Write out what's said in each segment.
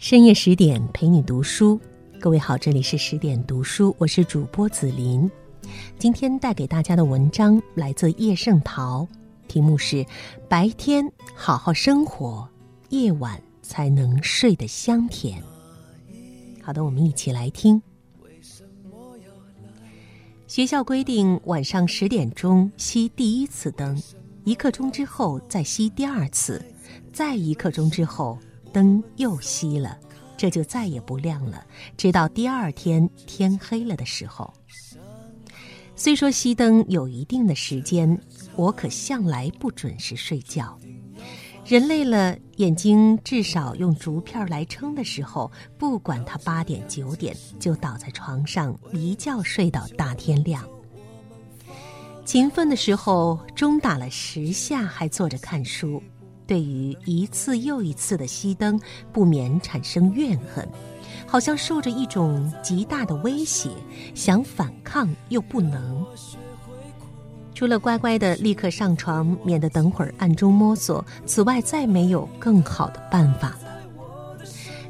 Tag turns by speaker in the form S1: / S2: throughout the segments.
S1: 深夜十点陪你读书，各位好，这里是十点读书，我是主播紫琳。今天带给大家的文章来自叶圣陶，题目是《白天好好生活，夜晚才能睡得香甜》。好的，我们一起来听。学校规定晚上十点钟熄第一次灯，一刻钟之后再熄第二次，再一刻钟之后。灯又熄了，这就再也不亮了，直到第二天天黑了的时候。虽说熄灯有一定的时间，我可向来不准时睡觉。人累了，眼睛至少用竹片来撑的时候，不管他八点九点，就倒在床上一觉睡到大天亮。勤奋的时候，钟打了十下，还坐着看书。对于一次又一次的熄灯，不免产生怨恨，好像受着一种极大的威胁，想反抗又不能。除了乖乖的立刻上床，免得等会儿暗中摸索，此外再没有更好的办法了。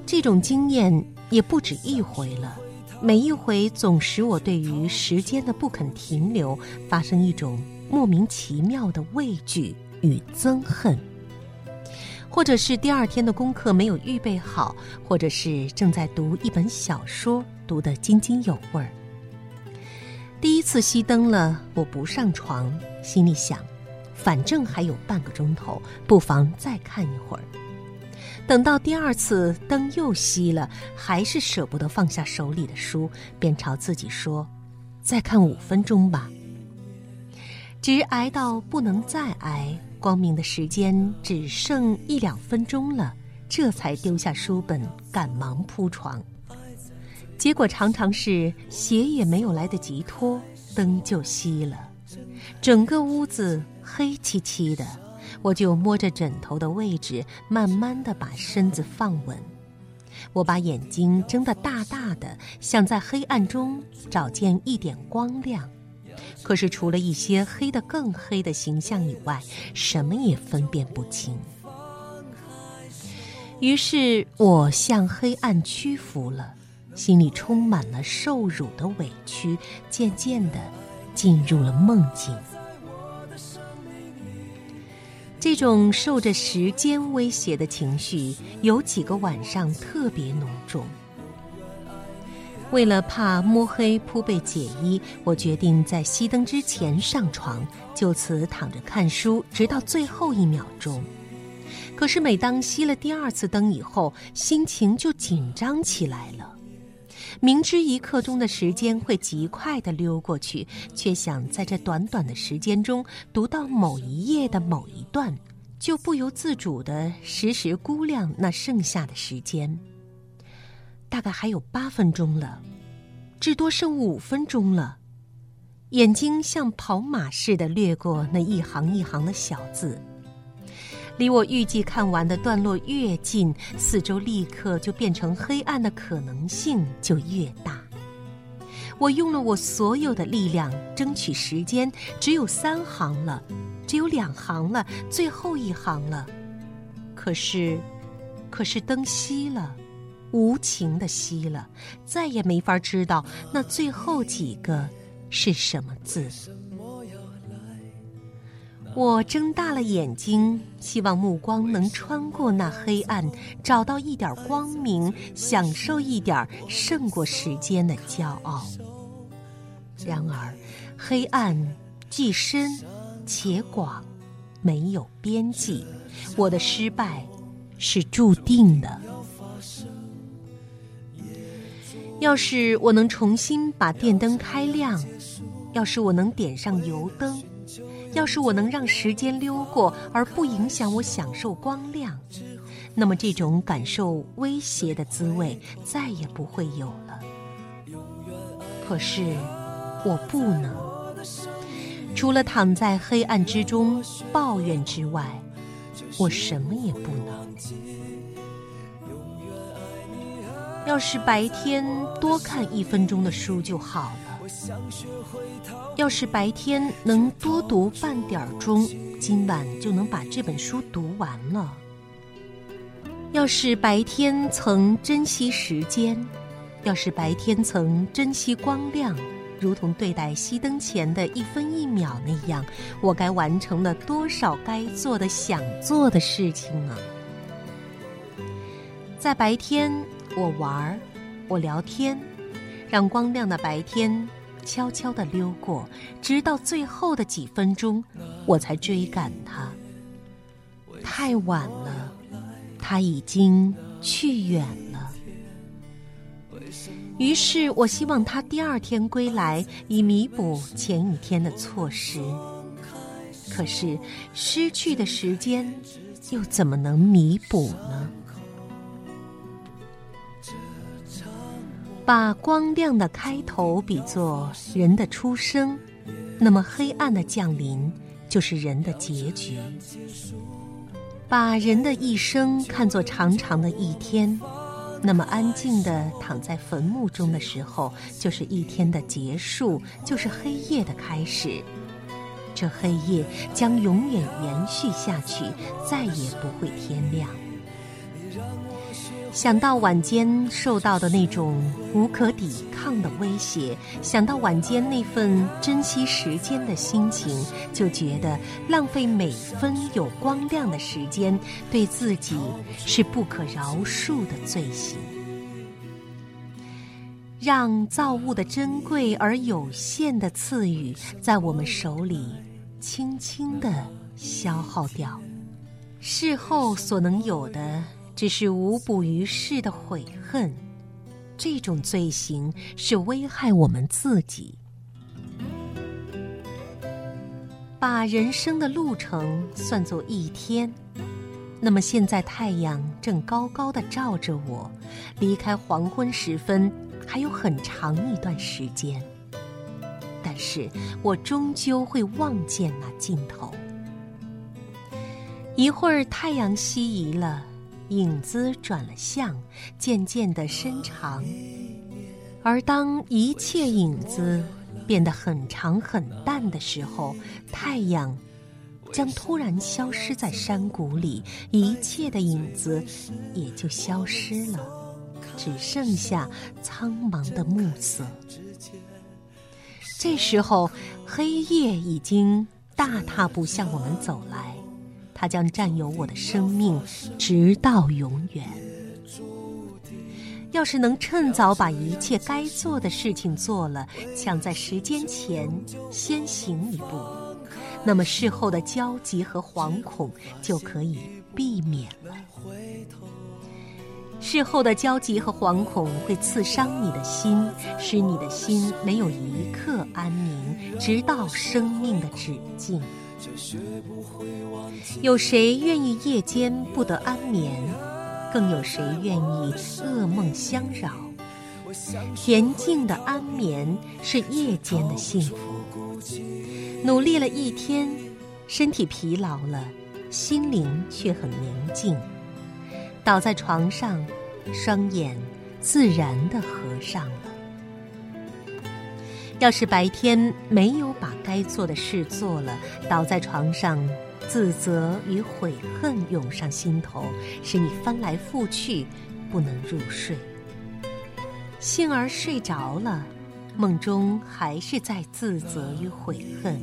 S1: 这种经验也不止一回了，每一回总使我对于时间的不肯停留，发生一种莫名其妙的畏惧与憎恨。或者是第二天的功课没有预备好，或者是正在读一本小说，读得津津有味儿。第一次熄灯了，我不上床，心里想，反正还有半个钟头，不妨再看一会儿。等到第二次灯又熄了，还是舍不得放下手里的书，便朝自己说：“再看五分钟吧。”直挨到不能再挨。光明的时间只剩一两分钟了，这才丢下书本，赶忙铺床。结果常常是鞋也没有来得及脱，灯就熄了，整个屋子黑漆漆的。我就摸着枕头的位置，慢慢的把身子放稳。我把眼睛睁得大大的，想在黑暗中找见一点光亮。可是，除了一些黑的更黑的形象以外，什么也分辨不清。于是我向黑暗屈服了，心里充满了受辱的委屈，渐渐的进入了梦境。这种受着时间威胁的情绪，有几个晚上特别浓重。为了怕摸黑铺被解衣，我决定在熄灯之前上床，就此躺着看书，直到最后一秒钟。可是每当熄了第二次灯以后，心情就紧张起来了。明知一刻钟的时间会极快地溜过去，却想在这短短的时间中读到某一页的某一段，就不由自主地时时估量那剩下的时间。大概还有八分钟了，至多剩五分钟了。眼睛像跑马似的掠过那一行一行的小字，离我预计看完的段落越近，四周立刻就变成黑暗的可能性就越大。我用了我所有的力量争取时间，只有三行了，只有两行了，最后一行了。可是，可是灯熄了。无情的熄了，再也没法知道那最后几个是什么字。我睁大了眼睛，希望目光能穿过那黑暗，找到一点光明，享受一点胜过时间的骄傲。然而，黑暗既深且广，没有边际。我的失败是注定的。要是我能重新把电灯开亮，要是我能点上油灯，要是我能让时间溜过而不影响我享受光亮，那么这种感受威胁的滋味再也不会有了。可是我不能，除了躺在黑暗之中抱怨之外，我什么也不能。要是白天多看一分钟的书就好了。要是白天能多读半点钟，今晚就能把这本书读完了。要是白天曾珍惜时间，要是白天曾珍惜光亮，如同对待熄灯前的一分一秒那样，我该完成了多少该做的、想做的事情啊！在白天，我玩儿，我聊天，让光亮的白天悄悄地溜过，直到最后的几分钟，我才追赶它。太晚了。他已经去远了，于是我希望他第二天归来，以弥补前一天的错失。可是失去的时间，又怎么能弥补呢？把光亮的开头比作人的出生，那么黑暗的降临就是人的结局。把人的一生看作长长的一天，那么安静的躺在坟墓中的时候，就是一天的结束，就是黑夜的开始。这黑夜将永远延续下去，再也不会天亮。想到晚间受到的那种无可抵抗的威胁，想到晚间那份珍惜时间的心情，就觉得浪费每分有光亮的时间，对自己是不可饶恕的罪行。让造物的珍贵而有限的赐予，在我们手里轻轻的消耗掉，事后所能有的。只是无补于事的悔恨，这种罪行是危害我们自己。把人生的路程算作一天，那么现在太阳正高高的照着我，离开黄昏时分还有很长一段时间，但是我终究会望见那尽头。一会儿太阳西移了。影子转了向，渐渐的伸长。而当一切影子变得很长很淡的时候，太阳将突然消失在山谷里，一切的影子也就消失了，只剩下苍茫的暮色。这时候，黑夜已经大踏步向我们走来。它将占有我的生命，直到永远。要是能趁早把一切该做的事情做了，抢在时间前先行一步，那么事后的焦急和惶恐就可以避免了。事后的焦急和惶恐会刺伤你的心，使你的心没有一刻安宁，直到生命的止境。有谁愿意夜间不得安眠？更有谁愿意噩梦相扰？恬静的安眠是夜间的幸福。努力了一天，身体疲劳了，心灵却很宁静。倒在床上，双眼自然的合上了。要是白天没有把该做的事做了，倒在床上，自责与悔恨涌上心头，使你翻来覆去不能入睡。幸而睡着了，梦中还是在自责与悔恨。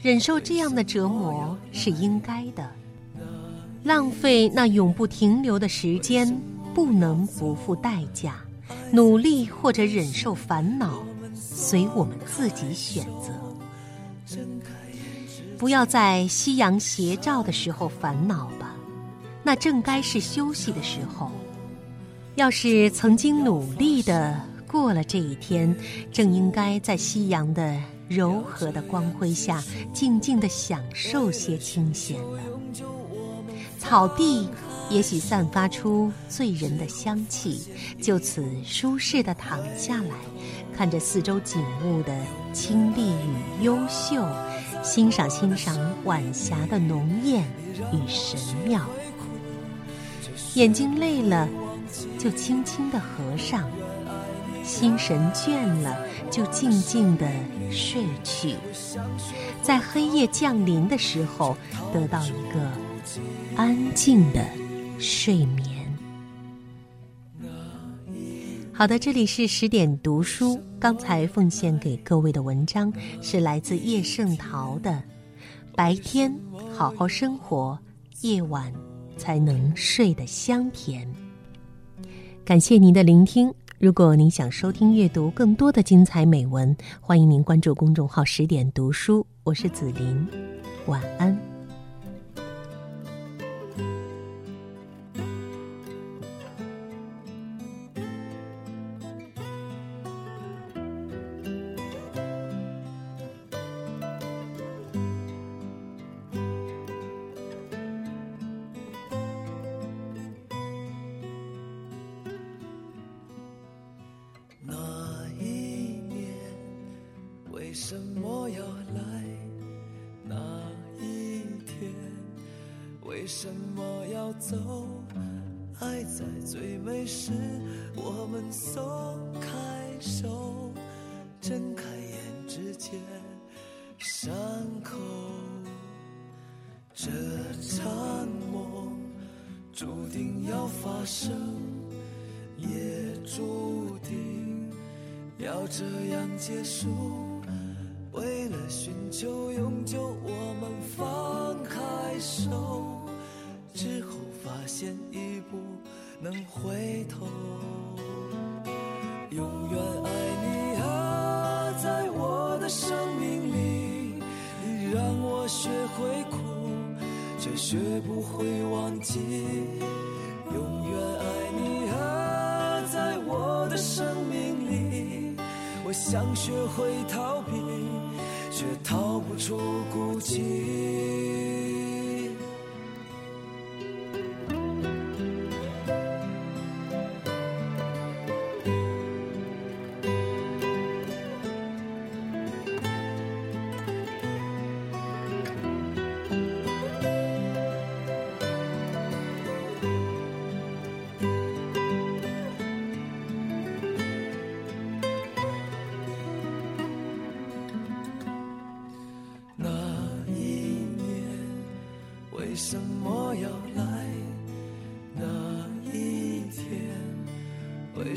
S1: 忍受这样的折磨是应该的，浪费那永不停留的时间不能不付代价，努力或者忍受烦恼。随我们自己选择，不要在夕阳斜照的时候烦恼吧，那正该是休息的时候。要是曾经努力的过了这一天，正应该在夕阳的柔和的光辉下，静静的享受些清闲了。草地也许散发出醉人的香气，就此舒适的躺下来。看着四周景物的清丽与优秀，欣赏欣赏晚霞的浓艳与神妙。眼睛累了，就轻轻的合上；心神倦了，就静静的睡去。在黑夜降临的时候，得到一个安静的睡眠。好的，这里是十点读书。刚才奉献给各位的文章是来自叶圣陶的《白天好好生活，夜晚才能睡得香甜》。感谢您的聆听。如果您想收听、阅读更多的精彩美文，欢迎您关注公众号“十点读书”。我是紫琳，晚安。
S2: 什么要来那一天？为什么要走？爱在最美时，我们松开手，睁开眼之间，伤口。这场梦注定要发生，也注定要这样结束。为了寻求永久，我们放开手，之后发现已不能回头。永远爱你啊，在我的生命里，你让我学会哭，却学不会忘记。永远爱你啊，在我的生命里，我想学会逃避。却逃不出孤寂。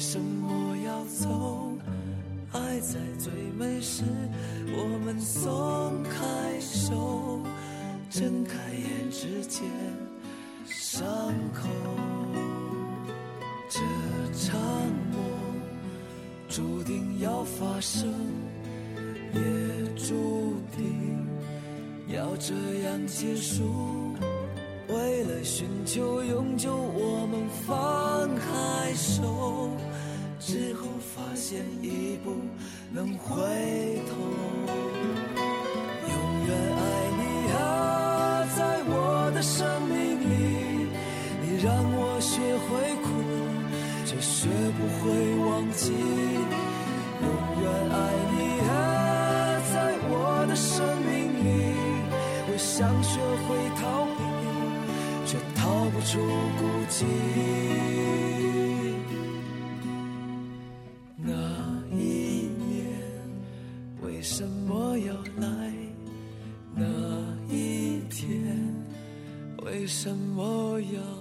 S2: 什么要走？爱在最美时，我们松开手，睁开眼之间，伤口。这场梦注定要发生，也注定要这样结束。为了寻求永久，我们放开手，之后发现已不能回头。什么要来？那一天为什么要？